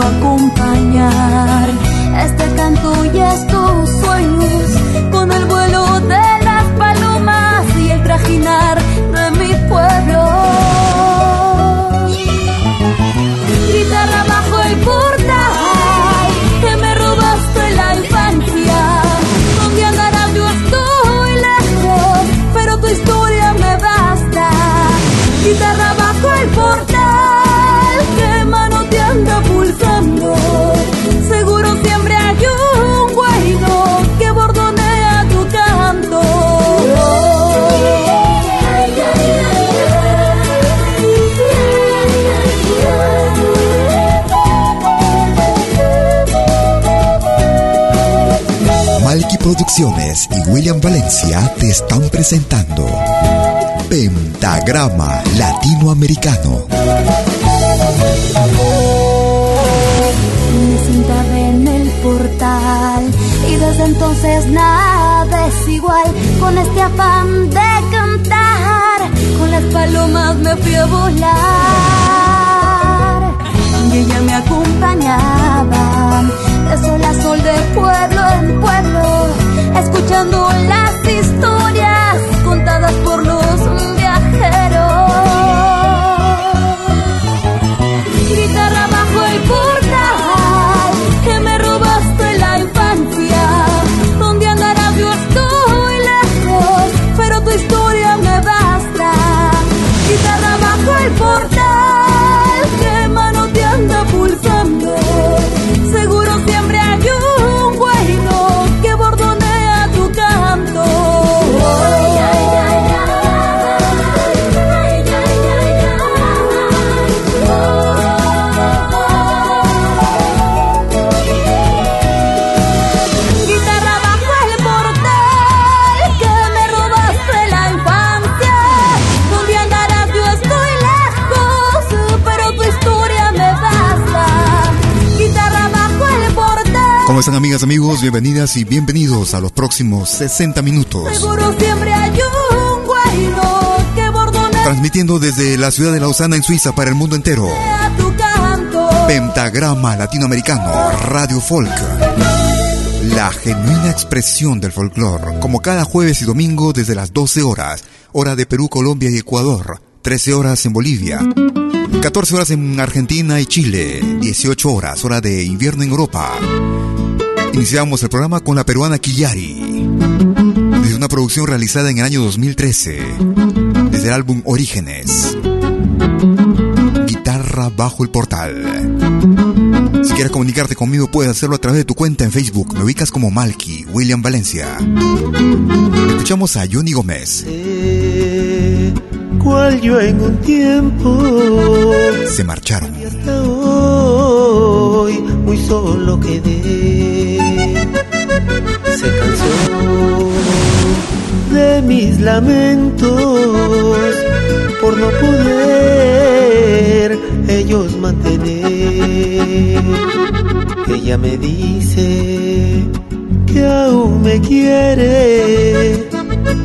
Acompañar Producciones y William Valencia te están presentando Pentagrama Latinoamericano. Me sentaba en el portal y desde entonces nada es igual con este afán de cantar. Con las palomas me fui a volar y ella me acompañaba de sol a sol, de pueblo en pueblo, escuchando las ¿Cómo están amigas, amigos? Bienvenidas y bienvenidos a los próximos 60 minutos. Transmitiendo desde la ciudad de Lausana en Suiza para el mundo entero. Pentagrama Latinoamericano, Radio Folk. La genuina expresión del folclore, como cada jueves y domingo desde las 12 horas, hora de Perú, Colombia y Ecuador, 13 horas en Bolivia, 14 horas en Argentina y Chile, 18 horas, hora de invierno en Europa. Iniciamos el programa con la peruana Quillari, desde una producción realizada en el año 2013, desde el álbum Orígenes. Guitarra bajo el portal. Si quieres comunicarte conmigo, puedes hacerlo a través de tu cuenta en Facebook. Me ubicas como Malky, William Valencia. Escuchamos a Johnny Gómez. cual yo en un tiempo se marcharon. Y hasta hoy muy solo quedé. Se cansó de mis lamentos por no poder ellos mantener. Ella me dice que aún me quiere,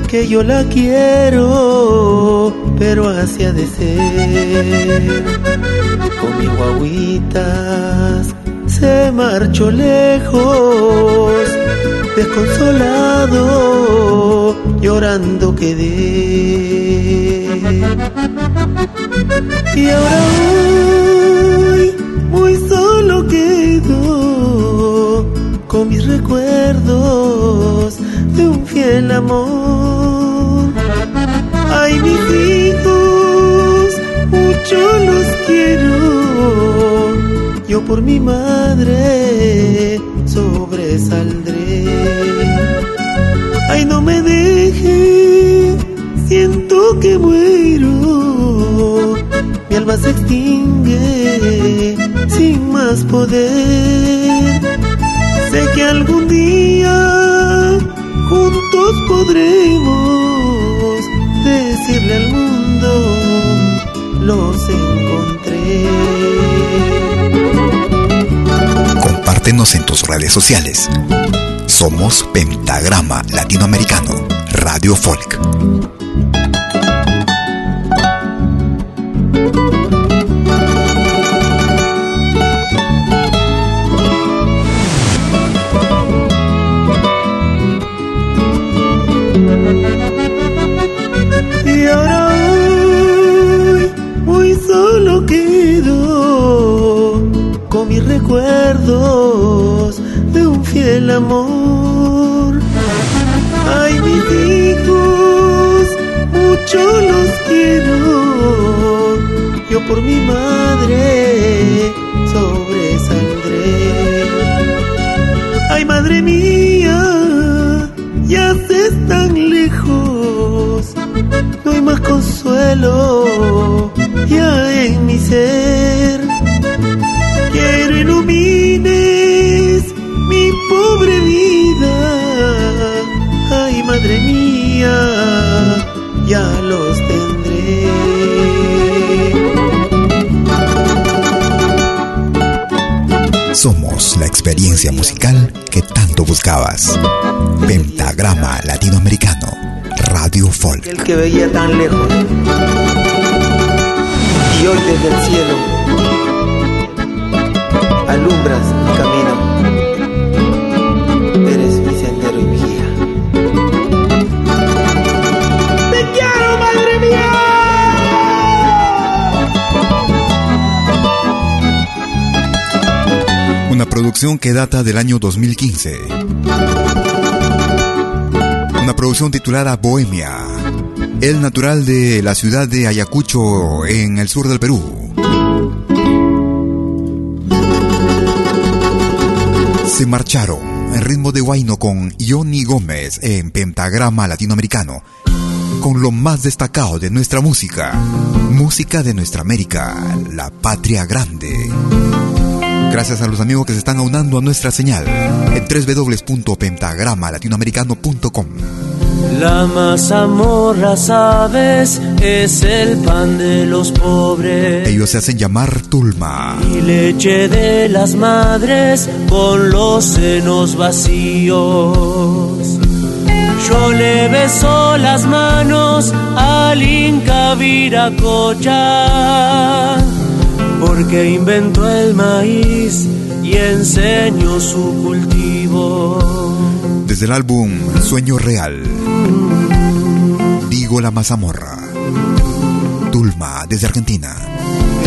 que yo la quiero, pero así ha de ser. Con mis guaguitas se marchó lejos, desconsolado, llorando quedé. Y ahora hoy muy solo quedo con mis recuerdos de un fiel amor. Ay, mis hijos, por mi madre sobresaldré. Ay, no me deje, siento que muero. Mi alma se extingue sin más poder. Sé que algún día juntos podremos decirle al mundo, los encontré. Compártenos en tus redes sociales. Somos Pentagrama Latinoamericano, Radio Folk. Que data del año 2015. Una producción titulada Bohemia. El natural de la ciudad de Ayacucho, en el sur del Perú. Se marcharon en ritmo de guayno con Johnny Gómez en Pentagrama Latinoamericano. Con lo más destacado de nuestra música. Música de nuestra América, la patria grande. Gracias a los amigos que se están aunando a nuestra señal en www.pentagramalatinoamericano.com. La mazamorra, sabes, es el pan de los pobres. Ellos se hacen llamar Tulma. Y leche de las madres con los senos vacíos. Yo le beso las manos al Inca Viracocha, porque inventó el maíz y enseñó su cultivo. Desde el álbum Sueño Real, Digo la Mazamorra, Tulma desde Argentina.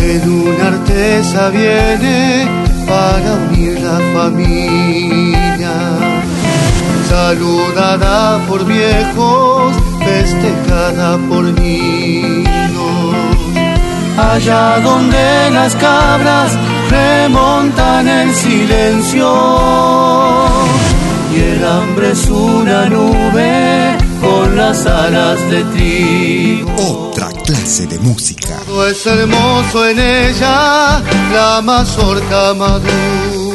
En una artesa viene para unir la familia, saludada por viejos, festejada por niños. Allá donde las cabras remontan el silencio y el hambre es una nube con las alas de trigo. Otra clase de música. Todo es hermoso en ella, la mazorca madura.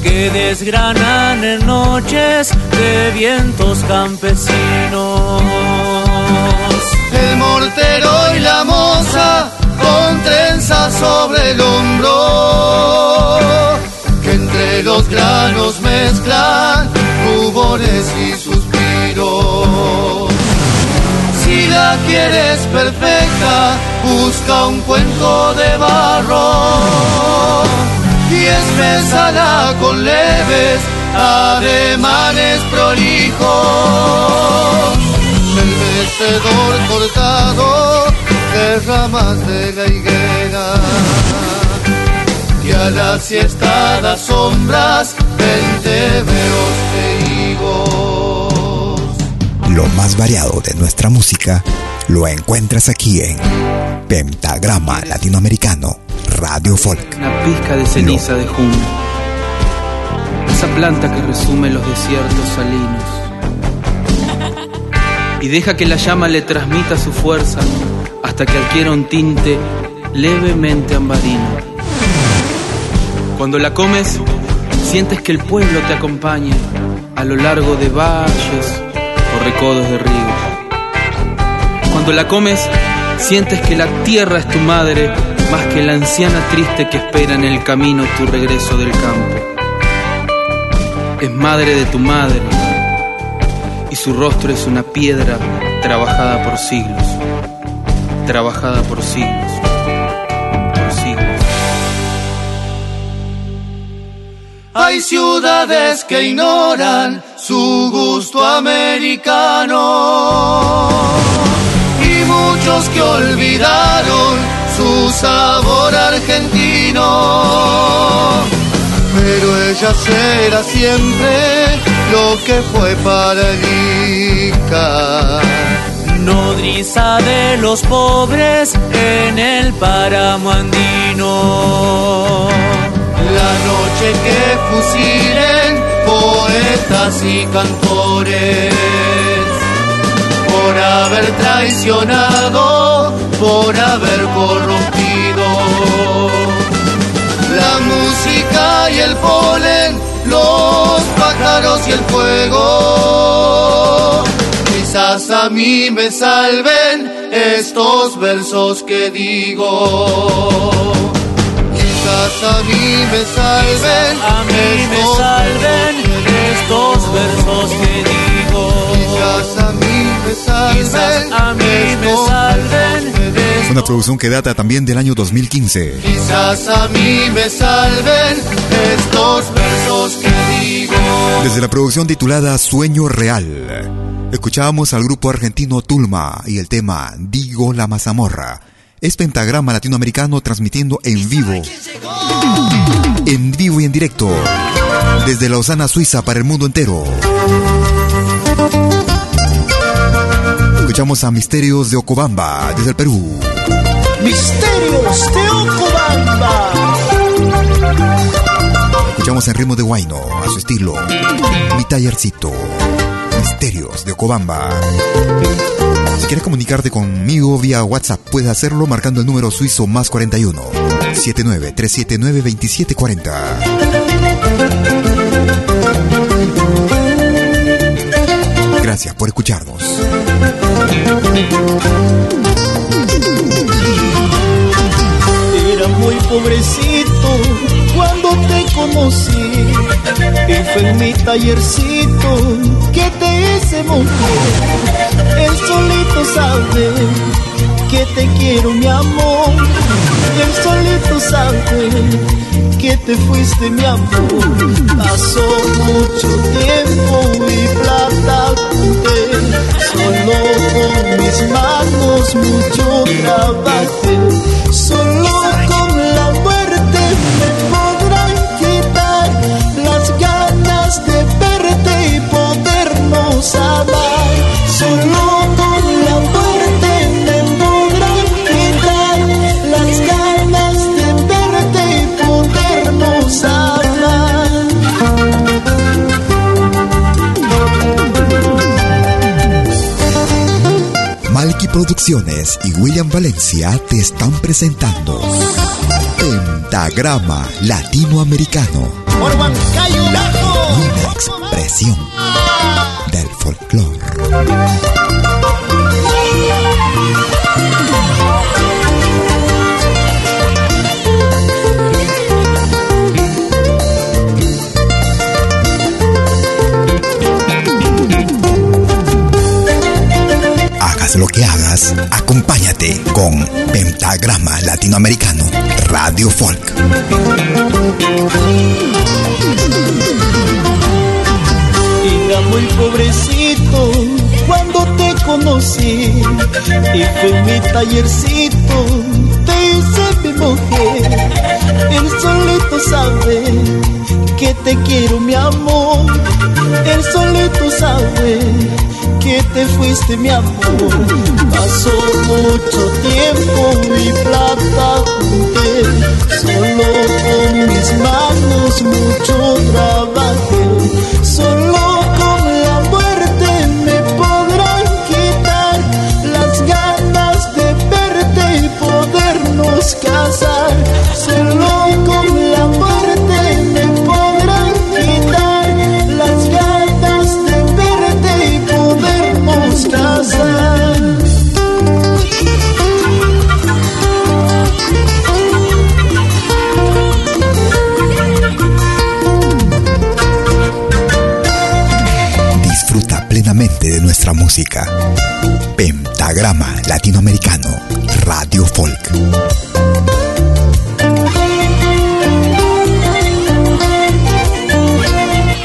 Que desgranan en noches de vientos campesinos. El mortero y la moza con trenzas sobre el hombro que entre los granos mezclan rubores y suspiros. Si la quieres perfecta, busca un cuenco de barro y espésala con leves ademanes prolijos. Mecedor cortado de ramas de la higuera y a la siesta das sombras, venteveros de higos. Lo más variado de nuestra música lo encuentras aquí en Pentagrama Latinoamericano Radio Folk. Una pizca de ceniza de junio. Esa planta que resume los desiertos salinos. Y deja que la llama le transmita su fuerza hasta que adquiera un tinte levemente ambarino. Cuando la comes, sientes que el pueblo te acompaña a lo largo de valles o recodos de ríos. Cuando la comes, sientes que la tierra es tu madre más que la anciana triste que espera en el camino tu regreso del campo. Es madre de tu madre y su rostro es una piedra trabajada por siglos, trabajada por siglos, por siglos. Hay ciudades que ignoran su gusto americano y muchos que olvidaron su sabor argentino. Pero ella será siempre lo que fue para el Inca. Nodriza de los pobres en el páramo andino. La noche que fusilen poetas y cantores por haber traicionado, por haber corrompido la música y el polen, los pájaros y el fuego. Quizás a mí me salven estos versos que digo quizás a mí me salven, a mí me salven estos versos que digo. Quizás a mí me salven, quizás a mí me salven. Una producción que data también del año 2015. Quizás a mí me salven estos versos que digo. Desde la producción titulada Sueño Real, escuchábamos al grupo argentino Tulma y el tema Digo la mazamorra es Pentagrama Latinoamericano transmitiendo en vivo. En vivo y en directo. Desde Lausana, Suiza, para el mundo entero. Escuchamos a Misterios de Ocobamba, desde el Perú. Misterios de Ocobamba. Escuchamos en ritmo de Guayno, a su estilo. Mi tallercito. Misterios de Ocobamba. Si quieres comunicarte conmigo vía WhatsApp, puedes hacerlo marcando el número suizo más 41 79 379 2740. Gracias por escucharnos. Era muy pobrecito cuando te conocí. Y fue en mi tallercito que te hice mujer. El solito sabe que te quiero mi amor. El solito sabe que te fuiste mi amor. Pasó mucho tiempo y plata junté. Solo con mis manos mucho trabajé. Solo Producciones y William Valencia te están presentando Pentagrama Latinoamericano. Una expresión del folclore. Hagas lo que hagas, acompáñate con Pentagrama Latinoamericano Radio Folk. Era muy pobrecito cuando te conocí y fue mi tallercito te hice mi mujer. El solito sabe que te quiero mi amor. El solito sabe que te fuiste mi amor. Pasó mucho tiempo y plata junté. Solo con mis manos mucho trabajé. Música. Pentagrama Latinoamericano Radio Folk.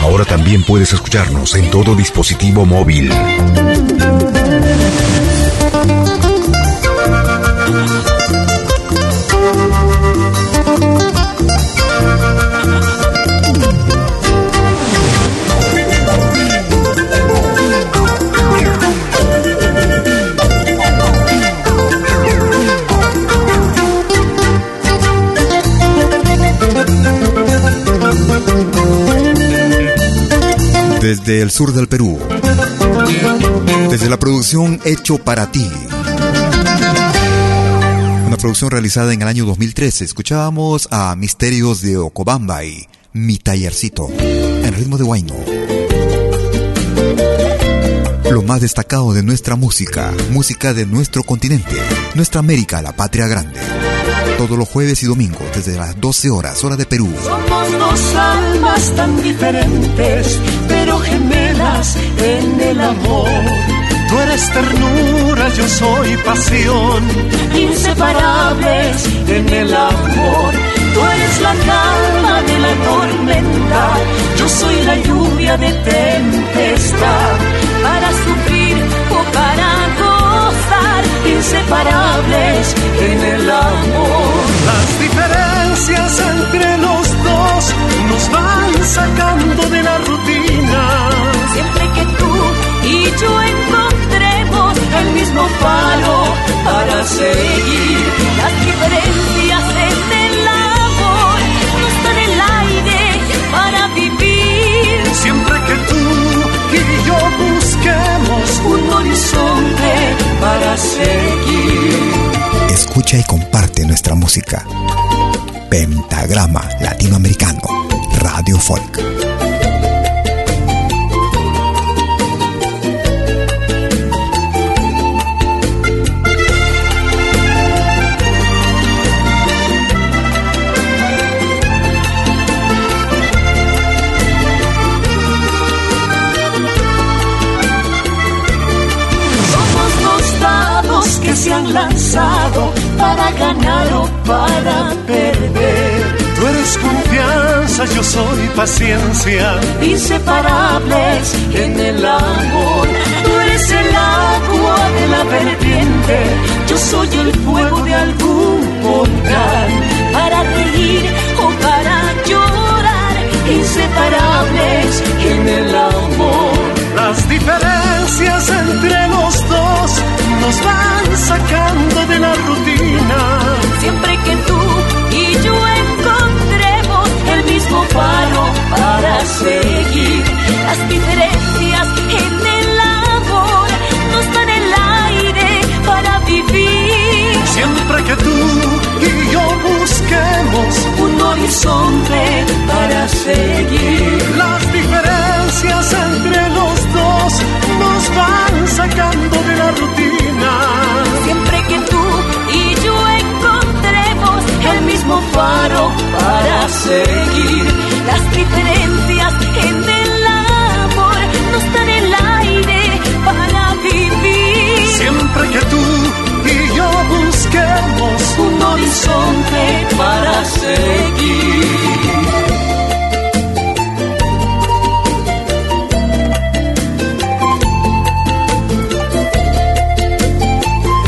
Ahora también puedes escucharnos en todo dispositivo móvil. Desde el sur del Perú. Desde la producción Hecho para ti. Una producción realizada en el año 2013. Escuchábamos a Misterios de Ocobamba y Mi Tallercito. En ritmo de Huayno. Lo más destacado de nuestra música. Música de nuestro continente. Nuestra América, la patria grande. Todos los jueves y domingos desde las 12 horas, hora de Perú. Somos dos almas tan diferentes, pero gemelas en el amor. Tú eres ternura, yo soy pasión, inseparables en el amor. Tú eres la calma de la tormenta, yo soy la lluvia de tempestad. Para sufrir inseparables en el amor. Las diferencias entre los dos nos van sacando de la rutina. Siempre que tú y yo encontremos el mismo faro para seguir, Escucha y comparte nuestra música. Pentagrama Latinoamericano Radio Folk. Para ganar o para perder. Tú eres confianza, yo soy paciencia. Inseparables en el amor. Tú eres el agua de la vertiente. Yo soy el fuego de algún volcán. Para reír o para llorar. Inseparables en el amor. Las diferencias entre los dos nos van sacando de la rutina. Siempre que tú y yo encontremos el mismo faro para seguir, las diferencias en el amor nos dan el aire para vivir. Siempre que tú y yo busquemos un horizonte para seguir, las faro para seguir, las diferencias en el amor nos dan el aire para vivir. Siempre que tú y yo busquemos un horizonte para seguir.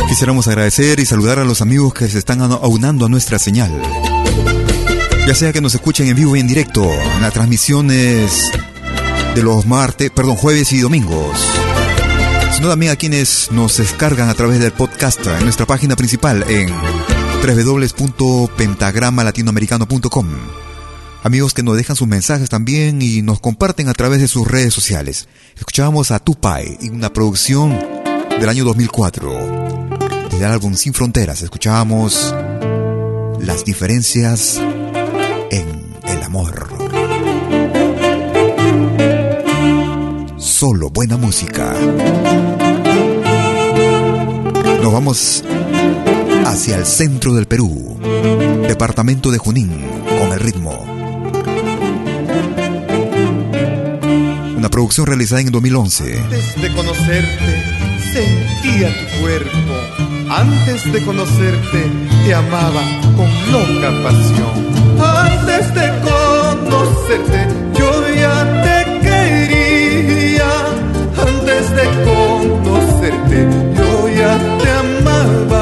Quisiéramos agradecer y saludar a los amigos que se están aunando a nuestra señal. Ya sea que nos escuchen en vivo y en directo, en las transmisiones de los martes, perdón, jueves y domingos. Sino también a quienes nos descargan a través del podcast en nuestra página principal en www.pentagramalatinoamericano.com. Amigos que nos dejan sus mensajes también y nos comparten a través de sus redes sociales. Escuchábamos a Tupai en una producción del año 2004 del álbum Sin Fronteras escuchábamos las diferencias amor. Solo buena música. Nos vamos hacia el centro del Perú, departamento de Junín, con el ritmo. Una producción realizada en 2011. Antes de conocerte, sentía tu cuerpo antes de conocerte, te amaba con loca pasión. Antes de conocerte, yo ya te quería. Antes de conocerte, yo ya te amaba,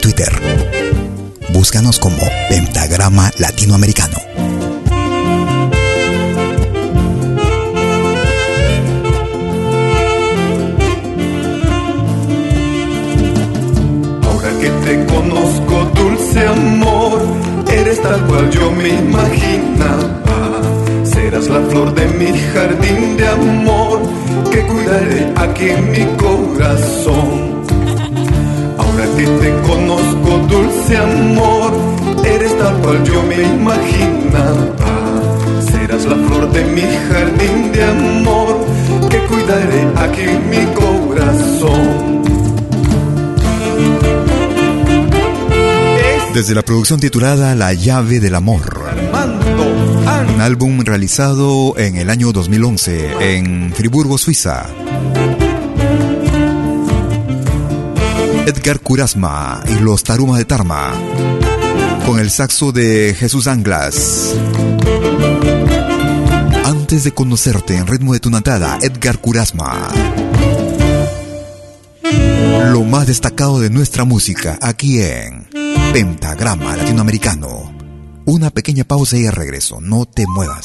Twitter. Búscanos como Pentagrama Latinoamericano. Ahora que te conozco, dulce amor, eres tal cual yo me imaginaba. Serás la flor de mi jardín de amor que cuidaré aquí en mi corazón. Ahora que te conozco, dulce amor, eres tal cual yo me imaginaba. Serás la flor de mi jardín de amor que cuidaré aquí en mi corazón. Desde la producción titulada La llave del amor. Un álbum realizado en el año 2011 en Friburgo, Suiza. Edgar Kurasma y los Tarumas de Tarma. Con el saxo de Jesús Anglas. Antes de conocerte en ritmo de tu natada, Edgar Kurasma. Lo más destacado de nuestra música aquí en Pentagrama Latinoamericano. Una pequeña pausa y regreso, no te muevas.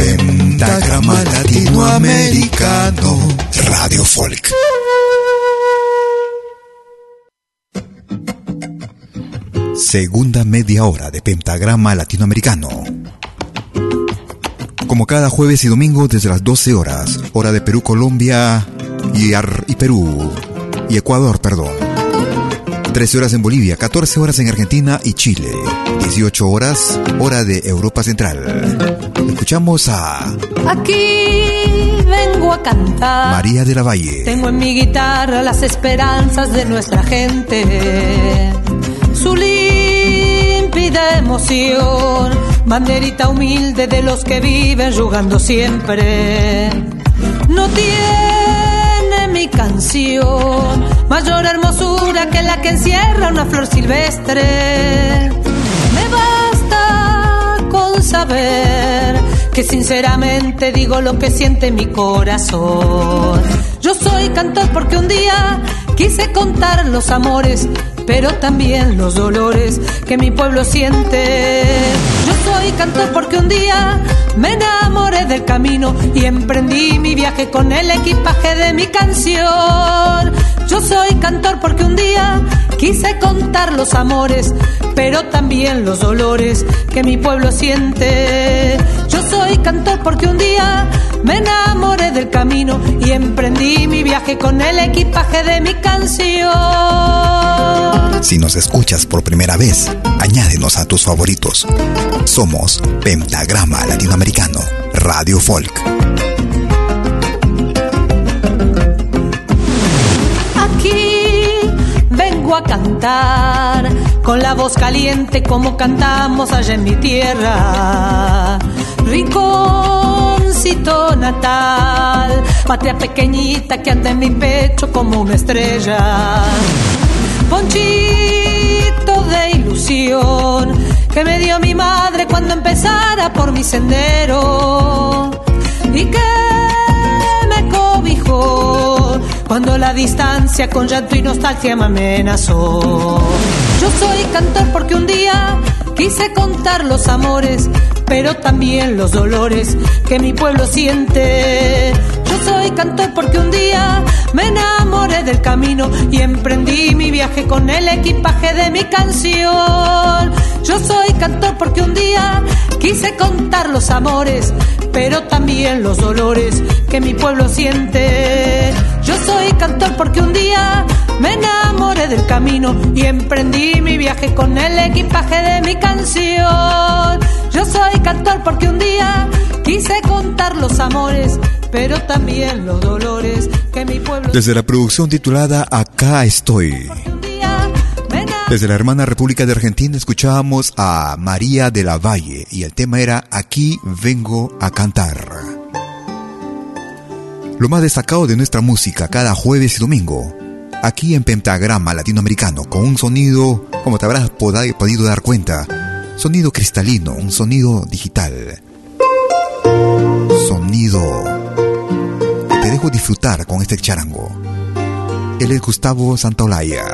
Pentagrama Latinoamericano Radio Folk. Segunda media hora de Pentagrama Latinoamericano. Como cada jueves y domingo desde las 12 horas, hora de Perú, Colombia y, y Perú y Ecuador, perdón. 13 horas en Bolivia, 14 horas en Argentina y Chile, 18 horas, hora de Europa Central. Escuchamos a... Aquí vengo a cantar. María de la Valle. Tengo en mi guitarra las esperanzas de nuestra gente. Su límpida emoción, banderita humilde de los que viven jugando siempre. No tiene mi canción mayor hermosura que la que encierra una flor silvestre. Me basta con saber que sinceramente digo lo que siente mi corazón. Yo soy cantor porque un día quise contar los amores, pero también los dolores que mi pueblo siente. Yo soy cantor porque un día me enamoré del camino y emprendí mi viaje con el equipaje de mi canción. Yo soy cantor porque un día quise contar los amores, pero también los dolores que mi pueblo siente. Yo soy cantor porque un día me enamoré del camino y emprendí mi viaje con el equipaje de mi canción. Si nos escuchas por primera vez, añádenos a tus favoritos. Somos Pentagrama Latinoamericano, Radio Folk. Aquí vengo a cantar con la voz caliente como cantamos allá en mi tierra. Rinconcito natal, patria pequeñita que anda en mi pecho como una estrella. Ponchito de ilusión que me dio mi madre cuando empezara por mi sendero y que me cobijó cuando la distancia con llanto y nostalgia me amenazó. Yo soy cantor porque un día quise contar los amores, pero también los dolores que mi pueblo siente. Yo soy cantor porque un día me enamoré del camino y emprendí mi viaje con el equipaje de mi canción. Yo soy cantor porque un día quise contar los amores, pero también los dolores que mi pueblo siente. Yo soy cantor porque un día me enamoré del camino y emprendí mi viaje con el equipaje de mi canción. Yo soy cantor porque un día quise contar los amores, pero también los dolores que mi pueblo. Desde la producción titulada Acá estoy. Desde la hermana República de Argentina escuchábamos a María de la Valle y el tema era Aquí vengo a cantar. Lo más destacado de nuestra música cada jueves y domingo, aquí en Pentagrama Latinoamericano, con un sonido, como te habrás podido dar cuenta, sonido cristalino, un sonido digital. Sonido te dejo disfrutar con este charango. Él es Gustavo Santaolalla.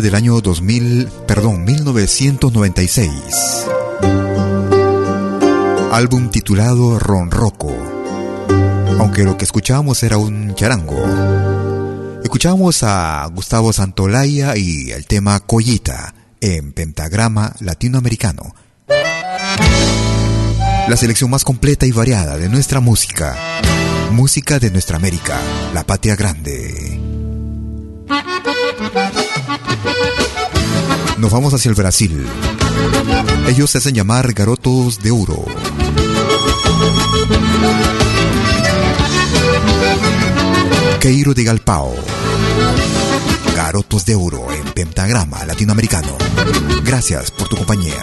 Del año 2000, perdón, 1996. Álbum titulado Ronroco. Aunque lo que escuchábamos era un charango. Escuchábamos a Gustavo Santolaya y el tema Collita en pentagrama latinoamericano. La selección más completa y variada de nuestra música. Música de nuestra América, la patria grande. Nos vamos hacia el Brasil. Ellos se hacen llamar garotos de oro. Queiro de Galpao. Garotos de oro en pentagrama latinoamericano. Gracias por tu compañía.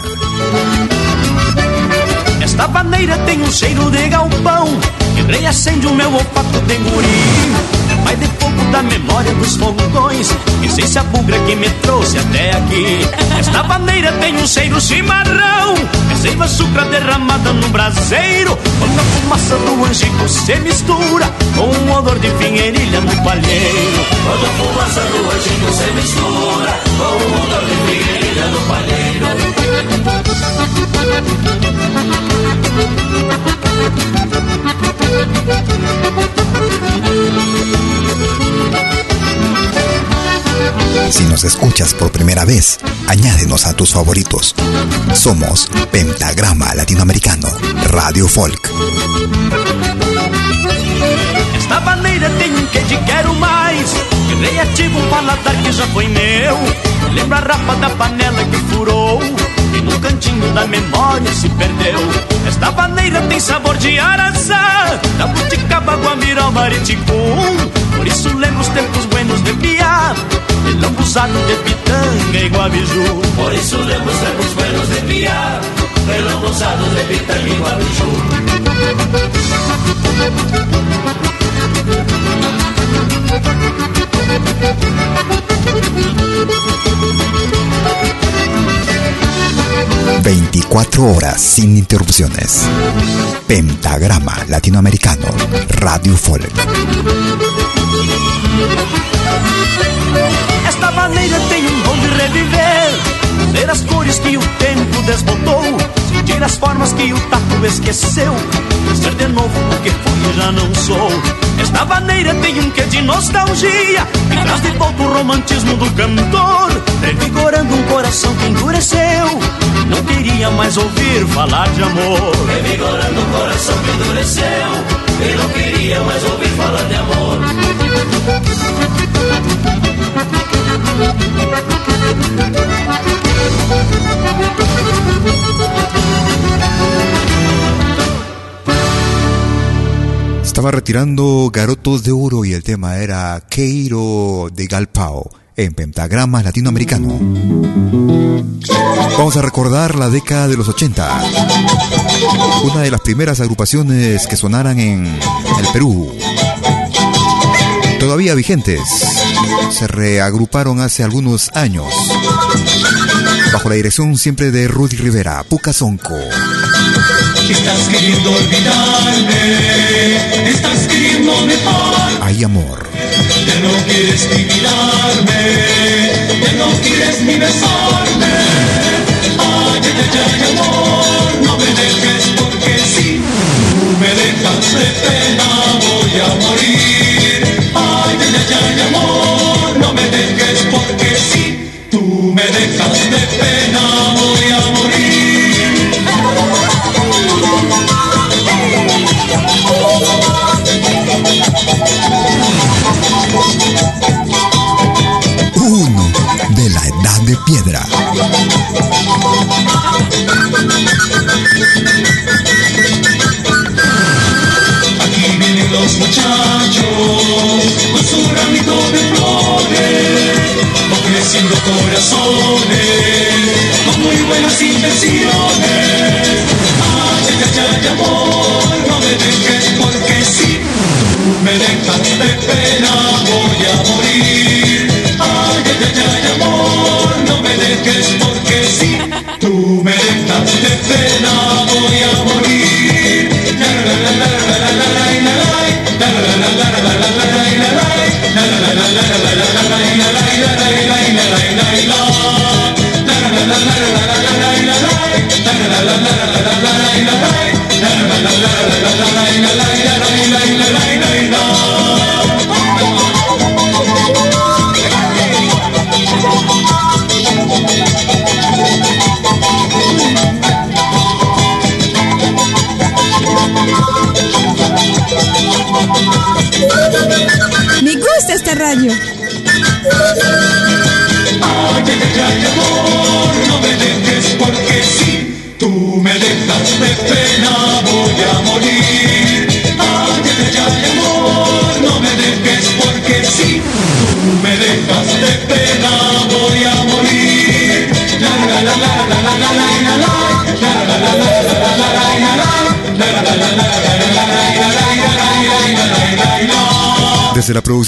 Esta bandeira tem um cheiro de galpão Que reacende o meu olfato de guri da memória dos fogões. Essência bugra que me trouxe até aqui. Esta bandeira tem um cheiro chimarrão. É seiva sucra derramada no braseiro. Quando a fumaça do angico se mistura Com o odor de pinheirilha no palheiro. Quando a fumaça do angico se mistura Com o odor de pinheirilha no palheiro Si nos escuchas por primera vez, añádenos a tus favoritos. Somos Pentagrama Latinoamericano, Radio Folk. Esta bandeira tem um que te quero mais. Que um paladar que já foi meu. Lembra a rapa da panela que furou. E no cantinho da memória se perdeu. Esta bandeira tem sabor de araçá Da buticaba, guamiró, mariticum Por isso lembro os tempos buenos de piar De lambuzado de pitanga e guabiju Por isso lembro os tempos buenos de piar De lambuzado de pitanga e guabiju 24 horas sin interrupciones. Pentagrama Latinoamericano, Radio Folk. Esta maneira tem um dom de reviver, ver as cores que o tempo desbotou, sentir as formas que o tato esqueceu, ser de novo o que fui e já não sou. Esta maneira tem um quê de nostalgia, e traz de volta o romantismo do cantor, revigorando um coração que endureceu, não queria mais ouvir falar de amor. Revigorando um coração que endureceu, e não queria mais ouvir falar de amor. Estaba retirando Garotos de Oro y el tema era Queiro de Galpao en pentagrama latinoamericano. Vamos a recordar la década de los 80. Una de las primeras agrupaciones que sonaran en el Perú. Todavía vigentes. Se reagruparon hace algunos años. Bajo la dirección siempre de Rudy Rivera, Pucasonco. Estás queriendo olvidarme, estás queriendo mejor. Hay amor. Ya no quieres ni mirarme, ya no quieres ni besarme. Ay, ay, ay, ay, amor, no me dejes porque si tú me dejas de pena voy a morir. piedra. Aquí vienen los muchachos con su ramito de flores, ofreciendo corazones con muy buenas intenciones. Ay, ay, ay, amor, no me dejes porque si me dejas de pena voy a morir. Ay, ay, ay, amor no me dejes porque si tú me dejas de pena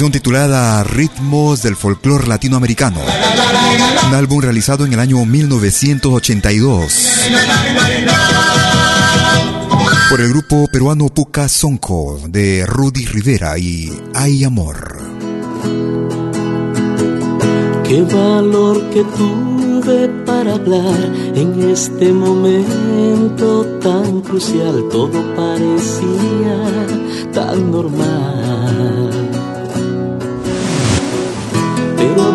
Producción titulada Ritmos del Folclor Latinoamericano, un álbum realizado en el año 1982 por el grupo peruano Puca Sonco de Rudy Rivera y Hay Amor. Qué valor que tuve para hablar en este momento tan crucial, todo parecía tan normal.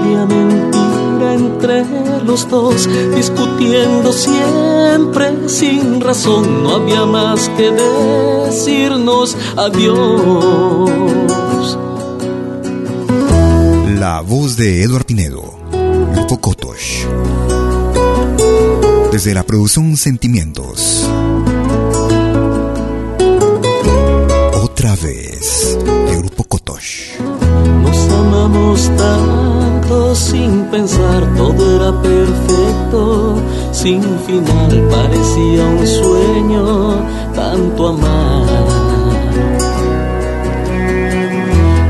Había mentira entre los dos, discutiendo siempre sin razón. No había más que decirnos adiós. La voz de Eduard Pinedo, Grupo Kotosh. Desde la producción Sentimientos. Otra vez, el Grupo Kotosh. Nos amamos tanto sin pensar, todo era perfecto, sin final, parecía un sueño, tanto amar.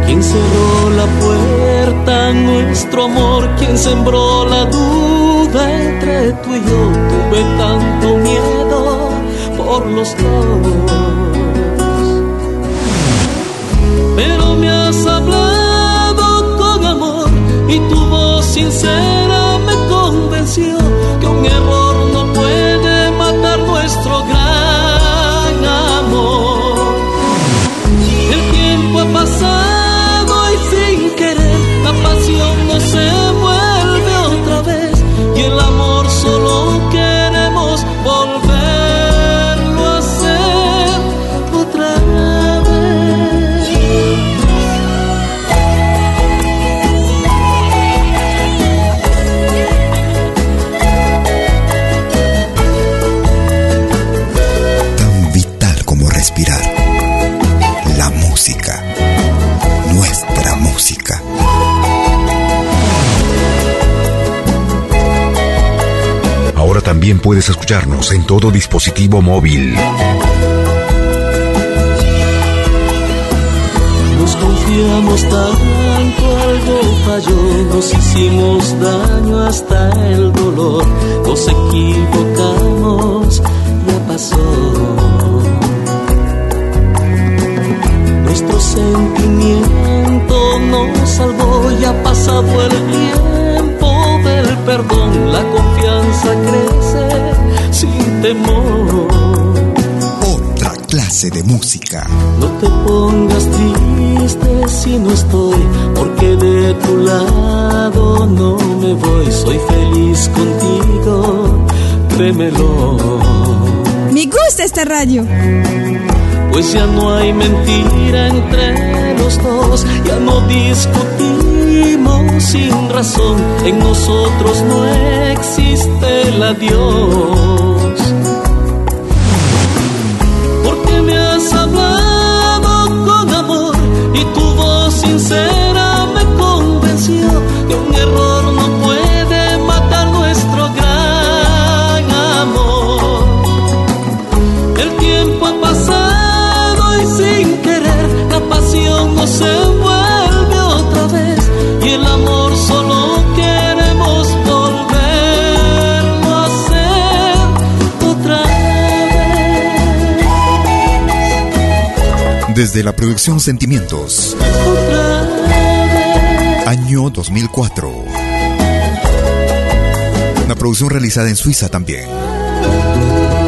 ¿Quién cerró la puerta a nuestro amor? ¿Quién sembró la duda entre tú y yo? Tuve tanto miedo por los dos. Pero y tu voz sincera me convenció que un error también puedes escucharnos en todo dispositivo móvil. Nos confiamos tanto, algo falló, nos hicimos daño hasta el dolor, nos equivocamos, ya pasó. Nuestro sentimiento nos salvó, ya ha pasado el tiempo del perdón, la confianza crece temor. Otra clase de música. No te pongas triste si no estoy, porque de tu lado no me voy. Soy feliz contigo, créemelo. Me gusta este radio. Pues ya no hay mentira entre los dos, ya no discutimos sin razón. En nosotros no existe el adiós. Hablado con amor y tu voz sincera Desde la producción Sentimientos. Año 2004. Una producción realizada en Suiza también.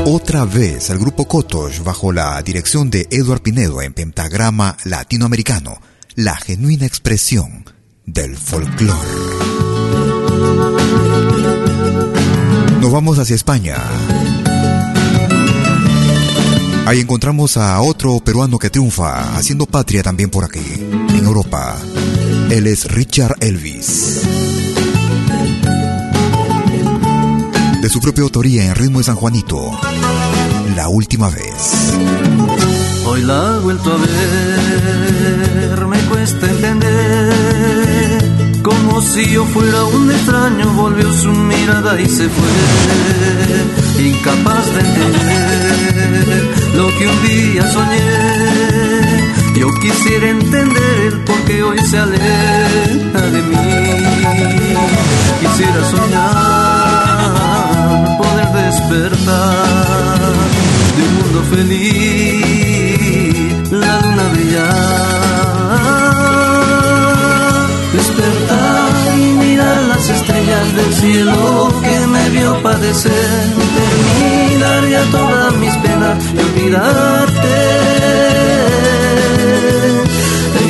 Otra vez el grupo Kotosh bajo la dirección de Eduard Pinedo en pentagrama latinoamericano, la genuina expresión del folclore. Nos vamos hacia España. Ahí encontramos a otro peruano que triunfa, haciendo patria también por aquí, en Europa. Él es Richard Elvis. De su propia autoría en ritmo de San Juanito, La Última Vez. Hoy la he vuelto a ver, me cuesta entender. Como si yo fuera un extraño, volvió su mirada y se fue. Incapaz de entender lo que un día soñé yo quisiera entender el por qué hoy se aleja de mí. Quisiera soñar, poder despertar de un mundo feliz, cielo que me vio padecer. Terminar ya todas mis penas y olvidarte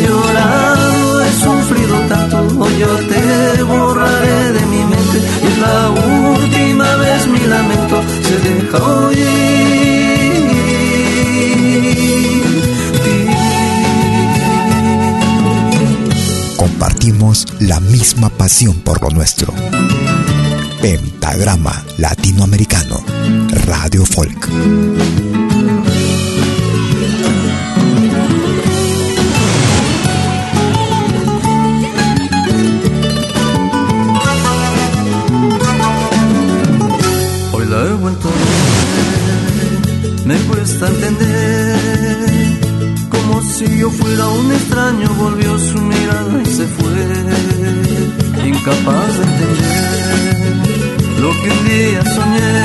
llorado, he sufrido tanto, hoy yo te borraré de mi mente. Y es la última vez mi lamento se deja oír. Compartimos la misma pasión por lo nuestro. Pentagrama Latinoamericano, Radio Folk. me cuesta entender. Como si yo fuera un extraño, volvió su mirada y se fue. Incapaz de entender día soñé.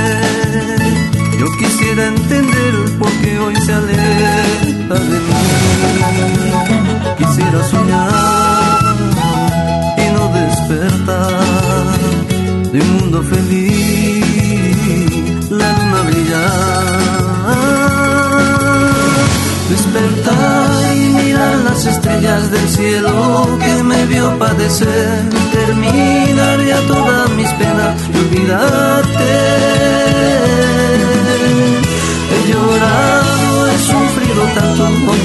Yo quisiera entender por qué hoy se aleja de mí. Quisiera soñar y no despertar de un mundo feliz, la luna brillar despertar y mirar las estrellas del cielo que me vio padecer, terminar ya todas mis penas y olvidarte. He llorado, he sufrido tanto, hoy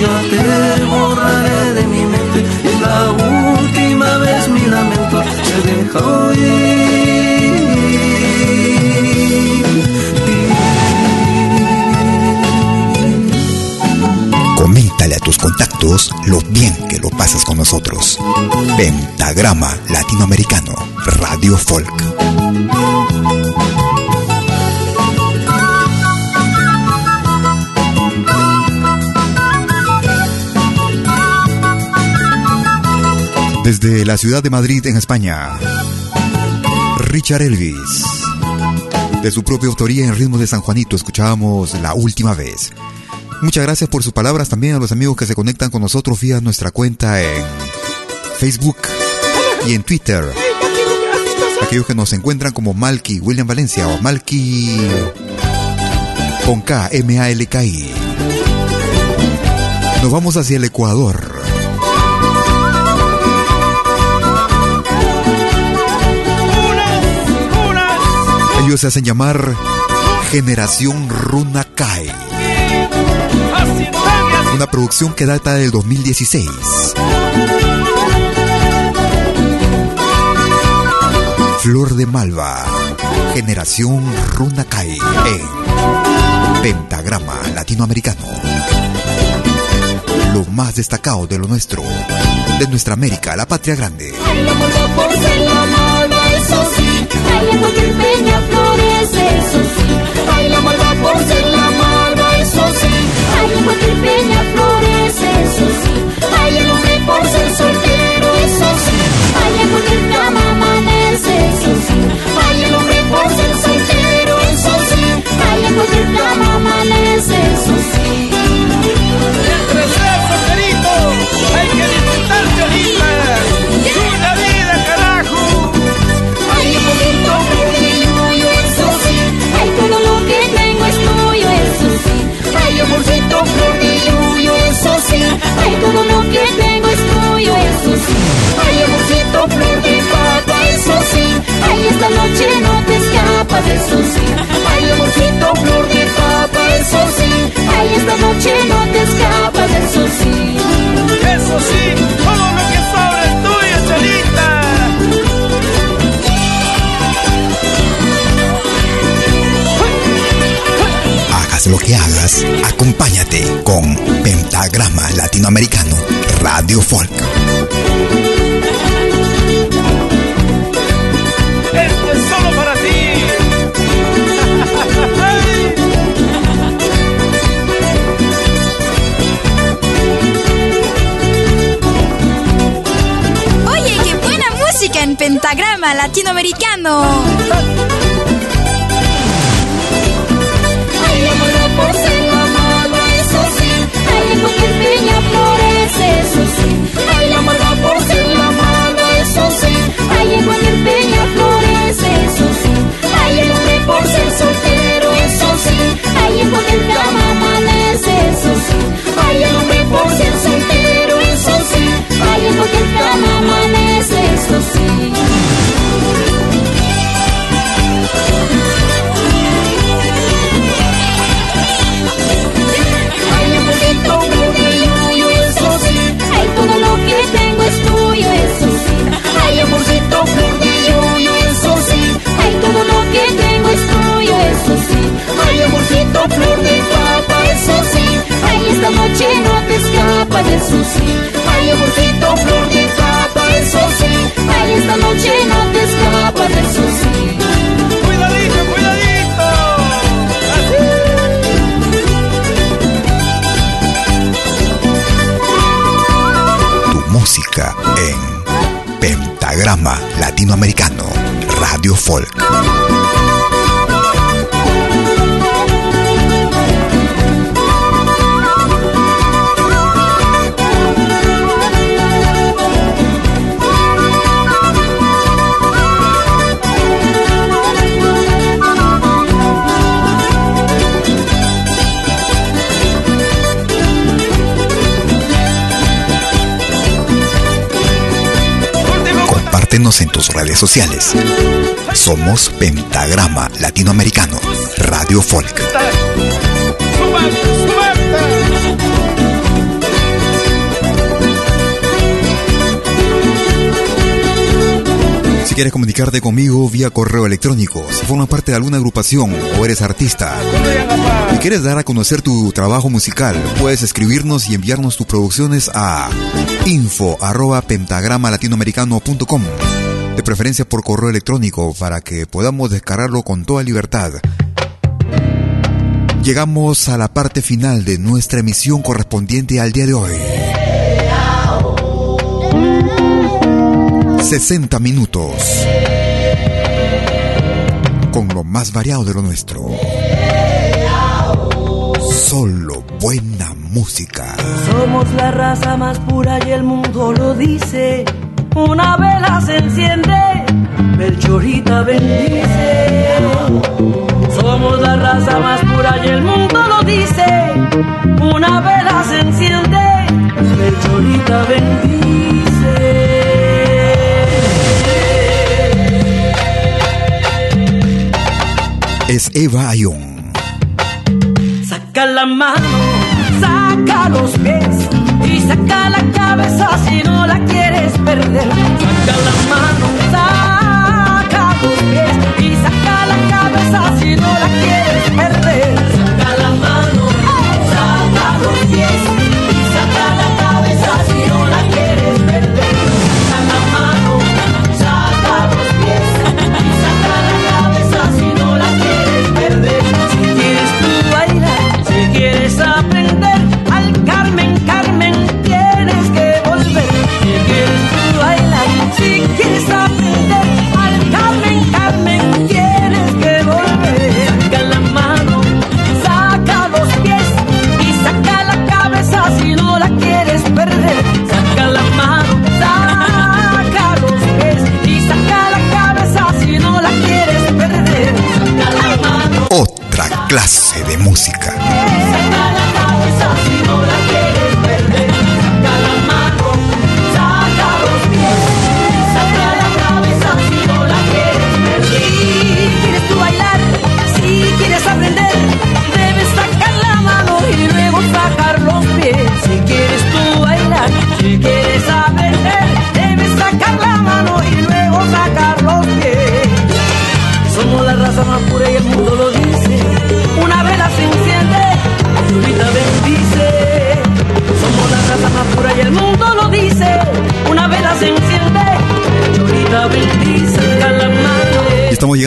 contactos lo bien que lo pasas con nosotros. Pentagrama Latinoamericano, Radio Folk. Desde la ciudad de Madrid, en España, Richard Elvis. De su propia autoría en ritmo de San Juanito, escuchábamos la última vez. Muchas gracias por sus palabras también a los amigos que se conectan con nosotros vía nuestra cuenta en Facebook y en Twitter. Aquellos que nos encuentran como Malky William Valencia o Malky con K, M-A-L-K-I. Nos vamos hacia el Ecuador. Ellos se hacen llamar Generación Runakai. Una producción que data del 2016. Flor de Malva, Generación Runakai en Pentagrama Latinoamericano. Lo más destacado de lo nuestro, de nuestra América, la patria grande. Ay, la malva por ser sí. Ay, en cualquier peña florece, eso sí. Ay, el hombre por ser soltero, eso sí. Ay, en cualquier cama amanece, eso sí. Ay, el hombre por ser soltero, eso sí. Ay, en cualquier cama amanece, eso sí. Latinoamericano Radio Folk. Esto es solo para ti. Oye, qué buena música en pentagrama latinoamericano. Eso sí. Ay, la por ser la eso sí. Ay, en cualquier peña florece, eso sí. Ay, el hombre por ser soltero, eso sí. Ay, en cualquier cama amanece, eso sí. Ay, el hombre por ser soltero, eso sí. Ay, en cualquier cama amanece, eso sí. Eso sí. Ay, amorcito orgullo, eso sí. Ay, todo lo que tengo es tuyo, eso sí. Ay, amorcito flor de papa, eso sí. Ay, esta noche no te escapas, eso sí. Ay, amorcito flor de papa, eso sí. Ay, esta noche no te escapas, eso sí. En Pentagrama Latinoamericano Radio Folk. En tus redes sociales. Somos Pentagrama Latinoamericano Radio Folk. Si quieres comunicarte conmigo vía correo electrónico, si formas parte de alguna agrupación o eres artista y quieres dar a conocer tu trabajo musical, puedes escribirnos y enviarnos tus producciones a info arroba pentagramalatinoamericano.com de preferencia por correo electrónico para que podamos descargarlo con toda libertad. Llegamos a la parte final de nuestra emisión correspondiente al día de hoy. 60 minutos con lo más variado de lo nuestro. Solo buena música. Somos la raza más pura y el mundo lo dice. Una vela se enciende, Melchorita bendice. Somos la raza más pura y el mundo lo dice. Eva Ayón. Saca la mano, saca los pies y saca la cabeza si no la quieres perder. Saca la mano, saca los pies y saca la cabeza si no la música.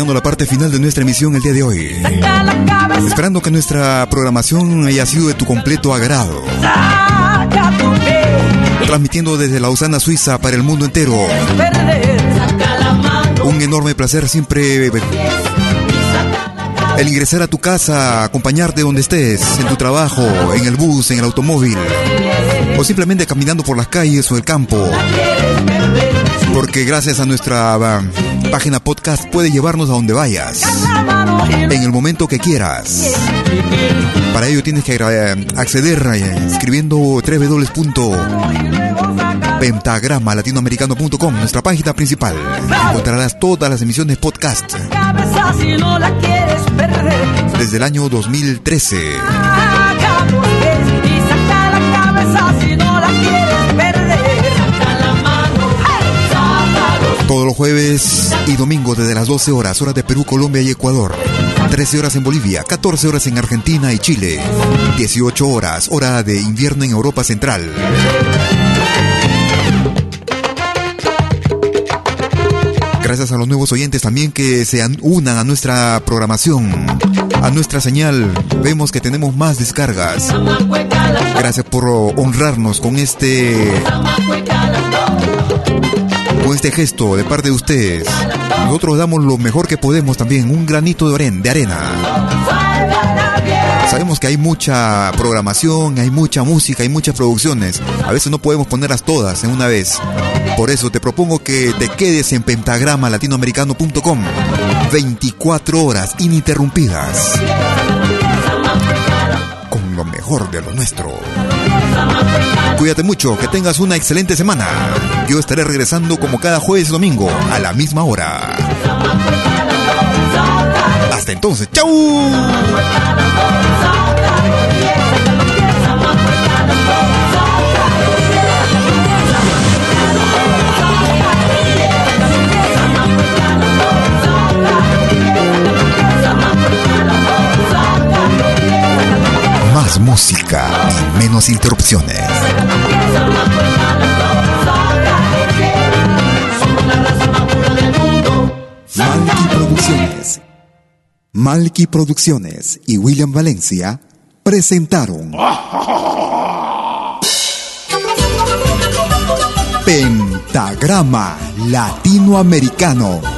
La parte final de nuestra emisión el día de hoy. Esperando que nuestra programación haya sido de tu completo agrado. Transmitiendo desde Lausana, Suiza, para el mundo entero. Un enorme placer siempre el ingresar a tu casa, acompañarte donde estés, en tu trabajo, en el bus, en el automóvil, o simplemente caminando por las calles o el campo. Porque gracias a nuestra página podcast puede llevarnos a donde vayas, en el momento que quieras. Para ello tienes que acceder eh, escribiendo latinoamericano.com nuestra página principal. Encontrarás todas las emisiones podcast desde el año 2013. Todos los jueves y domingos desde las 12 horas, hora de Perú, Colombia y Ecuador. 13 horas en Bolivia, 14 horas en Argentina y Chile. 18 horas, hora de invierno en Europa Central. Gracias a los nuevos oyentes también que se unan a nuestra programación, a nuestra señal. Vemos que tenemos más descargas. Gracias por honrarnos con este con este gesto de parte de ustedes. Nosotros damos lo mejor que podemos también, un granito de arena. Sabemos que hay mucha programación, hay mucha música, hay muchas producciones. A veces no podemos ponerlas todas en una vez. Por eso te propongo que te quedes en pentagrama latinoamericano.com 24 horas ininterrumpidas. Mejor de lo nuestro. Cuídate mucho, que tengas una excelente semana. Yo estaré regresando como cada jueves y domingo a la misma hora. Hasta entonces, ¡chau! Música y menos interrupciones. Malky Producciones. Malky Producciones y William Valencia presentaron Pentagrama Latinoamericano